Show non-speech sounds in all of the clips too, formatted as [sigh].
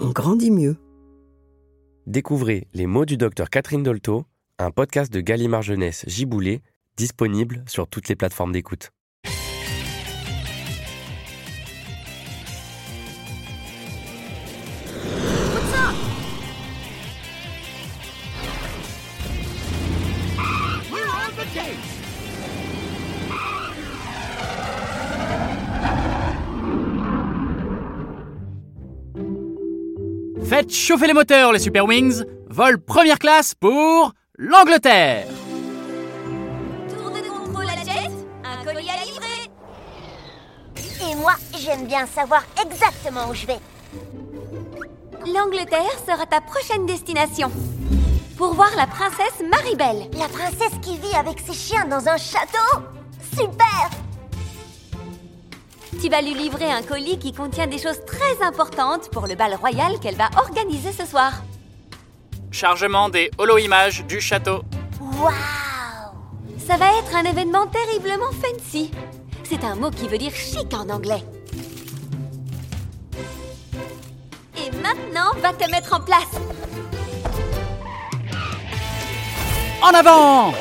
on grandit mieux. Découvrez Les mots du docteur Catherine Dolto, un podcast de Gallimard Jeunesse Giboulé, disponible sur toutes les plateformes d'écoute. Faites chauffer les moteurs, les Super Wings. Vol première classe pour l'Angleterre. Tour de contrôle à jet, un colis à livrer. Et moi, j'aime bien savoir exactement où je vais. L'Angleterre sera ta prochaine destination. Pour voir la princesse Maribel. La princesse qui vit avec ses chiens dans un château Super Tu vas lui livrer un colis qui contient des choses très importantes pour le bal royal qu'elle va organiser ce soir. Chargement des holo-images du château. Waouh Ça va être un événement terriblement fancy. C'est un mot qui veut dire chic en anglais. Et maintenant, va te mettre en place. En avant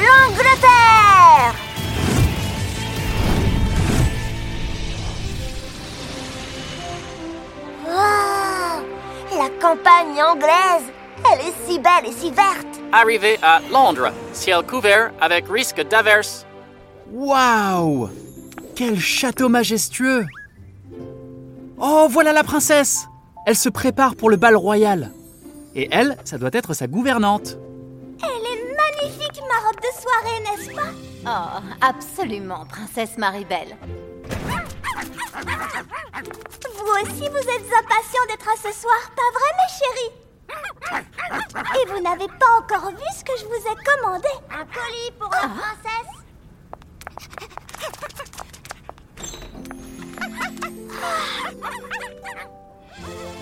l'Angleterre Wow La campagne anglaise Elle est si belle et si verte Arrivé à Londres, ciel couvert avec risque d'averse. Waouh Quel château majestueux Oh, voilà la princesse Elle se prépare pour le bal royal. Et elle, ça doit être sa gouvernante. Ma robe de soirée, n'est-ce pas? Oh, absolument, princesse Maribel. Vous aussi, vous êtes impatient d'être à ce soir, pas vrai, mes chéris? Et vous n'avez pas encore vu ce que je vous ai commandé? Un colis pour la princesse.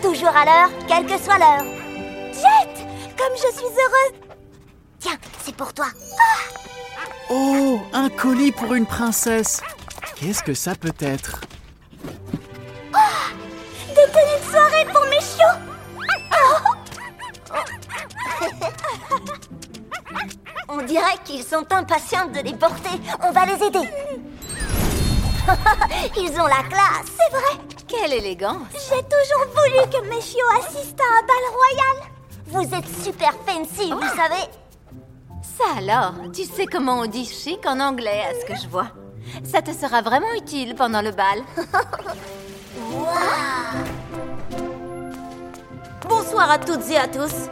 Toujours à l'heure, quelle que soit l'heure. Jet Comme je suis heureuse. Tiens, c'est pour toi. Oh, un colis pour une princesse. Qu'est-ce que ça peut être? Des tenues de soirée pour mes chiots On dirait qu'ils sont impatients de les porter. On va les aider. [laughs] Ils ont la classe. C'est vrai. Quelle élégance J'ai toujours voulu que mes chiots assistent à un bal royal. Vous êtes super fancy, vous savez. Ça alors, tu sais comment on dit chic en anglais à ce que je vois. Ça te sera vraiment utile pendant le bal. [laughs] Bonsoir à toutes et à tous.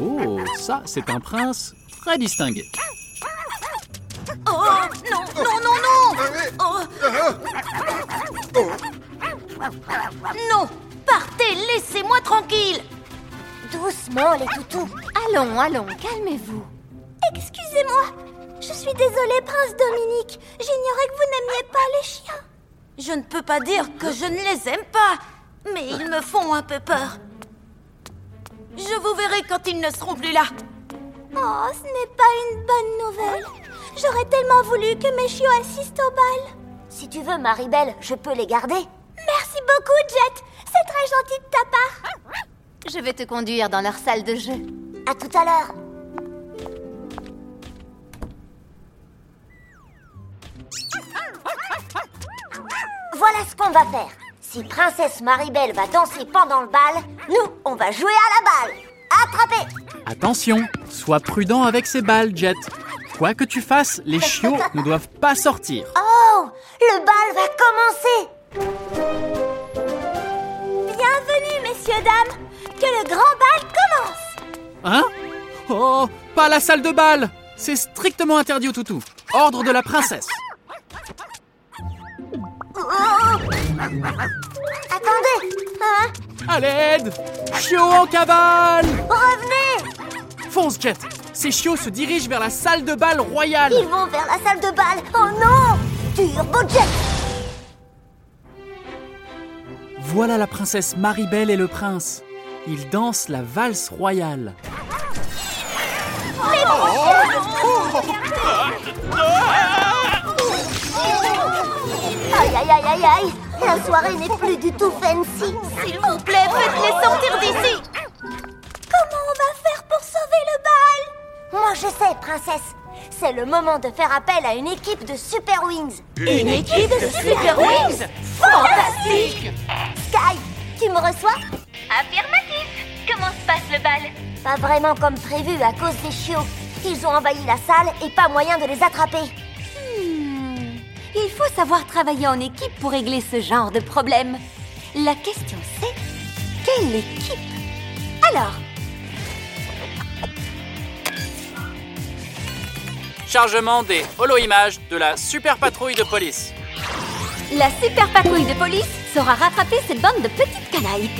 Oh, ça, c'est un prince très distingué. Oh non, non, non, non Oh, Non Partez, laissez-moi tranquille Doucement, les toutous. Allons, allons, calmez-vous. Excusez-moi. Je suis désolée, prince Dominique. J'ignorais que vous n'aimiez pas les chiens. Je ne peux pas dire que je ne les aime pas, mais ils me font un peu peur. Je vous verrai quand ils ne seront plus là. Oh, ce n'est pas une bonne nouvelle. J'aurais tellement voulu que mes chiots assistent au bal. Si tu veux, Maribel, je peux les garder. Merci beaucoup, Jet. C'est très gentil de ta part. Je vais te conduire dans leur salle de jeu. À tout à l'heure. Voilà ce qu'on va faire. Si Princesse Maribel va danser pendant le bal, nous, on va jouer à la balle. Attrapez Attention, sois prudent avec ces balles, Jet. Quoi que tu fasses, les chiots ne doivent pas sortir. Oh Le bal va commencer Bienvenue, messieurs, dames. Que le grand bal commence. Hein Oh, pas la salle de bal C'est strictement interdit au toutou. Ordre de la princesse. Attendez Hein À l'aide Chiots en cavale Revenez Fonce, Jet Ces chiots se dirigent vers la salle de bal royale. Ils vont vers la salle de bal Oh non Turbo Jet Voilà la princesse Maribel et le prince. Ils dansent la valse royale. Aïe aïe aïe aïe aïe. La soirée n'est plus du tout fancy. S'il vous plaît, faites-les sortir d'ici. Comment on va faire pour sauver le bal? Moi je sais, princesse. C'est le moment de faire appel à une équipe de Super Wings. Une équipe de Super Wings? Fantastique! Sky, tu me reçois? Affirmatif. Comment se passe le bal? Pas vraiment comme prévu à cause des chiots Ils ont envahi la salle et pas moyen de les attraper Hmm. Il faut savoir travailler en équipe pour régler ce genre de problème. La question c'est, quelle équipe? Alors, Chargement des holo-images de la super patrouille de police. la super patrouille de police saura rattraper cette bande de petites canailles.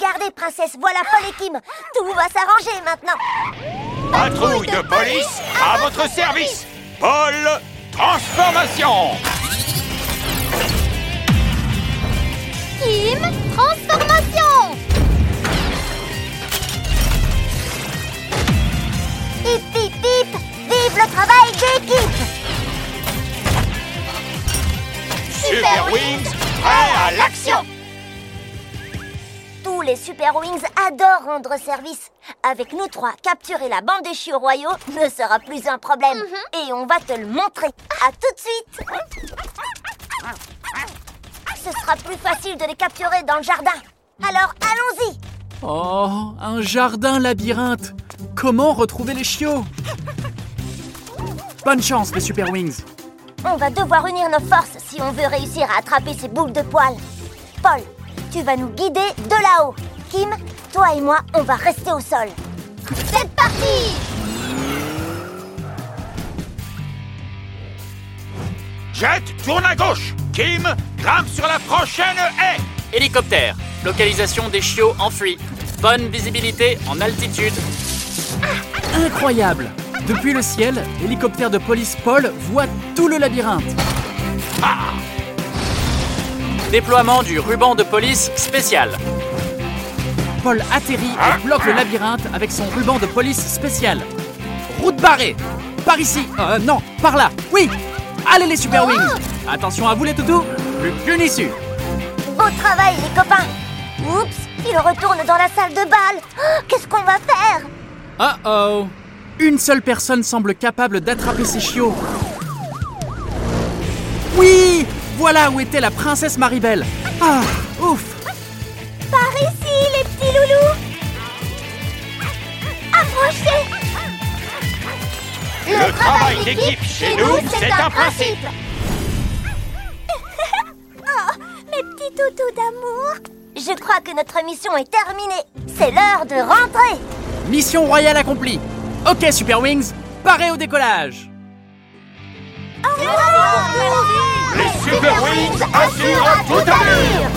Regardez, princesse, voilà Paul et Kim. Tout va s'arranger maintenant. Patrouille de police à votre service. Paul, transformation. Kim, transformation. Hip hip hip. Vive le travail d'équipe. Super Wings, prêt à l'action les Super Wings adorent rendre service. Avec nous trois, capturer la bande des chiots royaux ne sera plus un problème. Et on va te le montrer. À tout de suite. Ce sera plus facile de les capturer dans le jardin. Alors allons-y. Oh, un jardin labyrinthe. Comment retrouver les chiots? Bonne chance, les Super Wings. On va devoir unir nos forces si on veut réussir à attraper ces boules de poils. Paul, tu vas nous guider de là-haut. Kim, toi et moi, on va rester au sol. C'est parti. Jet, tourne à gauche Kim, grimpe sur la prochaine haie Hélicoptère. Localisation des chiots enfuis. Bonne visibilité en altitude. Incroyable Depuis le ciel, l'hélicoptère de police Paul voit tout le labyrinthe. Déploiement du ruban de police spécial. Paul atterrit et bloque le labyrinthe avec son ruban de police spécial. Route barrée. Par ici. Euh, non, par là. Oui. Allez les Super Wings. Attention à vous les toutous. Plus qu'une issue. Beau travail, les copains. Oups, il retourne dans la salle de bal. Oh, Qu'est-ce qu'on va faire? Oh oh Une seule personne semble capable d'attraper ces chiots. Oui Voilà où était la princesse Maribel. Ah, ouf Par ici, les petits loulous. Approchez. Le travail d'équipe chez nous, c'est un principe [laughs] Oh, mes petits toutous d'amour. Je crois que notre mission est terminée. C'est l'heure de rentrer. Mission royale accomplie. Ok, Super Wings, paré au décollage. Super Wings assurent à allure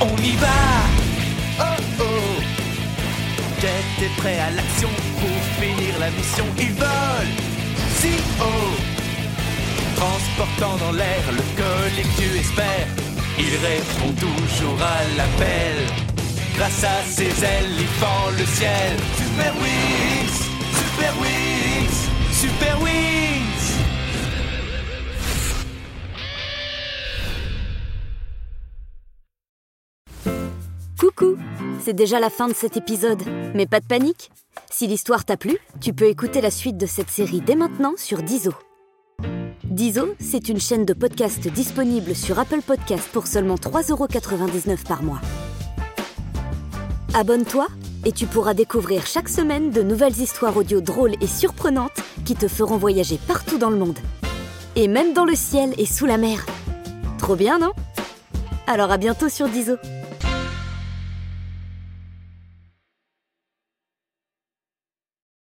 On y va Oh oh est prêt à l'action pour finir la mission. Ils volent Si haut Transportant dans l'air le colis que tu espères. Il répond toujours à l'appel. Grâce à ses ailes, il fend le ciel. Super Wings Super Wings Super Coucou C'est déjà la fin de cet épisode, mais pas de panique Si l'histoire t'a plu, tu peux écouter la suite de cette série dès maintenant sur Dizo. Dizo, c'est une chaîne de podcast disponible sur Apple Podcast pour seulement 3,99€ par mois. Abonne-toi et tu pourras découvrir chaque semaine de nouvelles histoires audio drôles et surprenantes qui te feront voyager partout dans le monde. Et même dans le ciel et sous la mer. Trop bien, non? Alors à bientôt sur Dizo.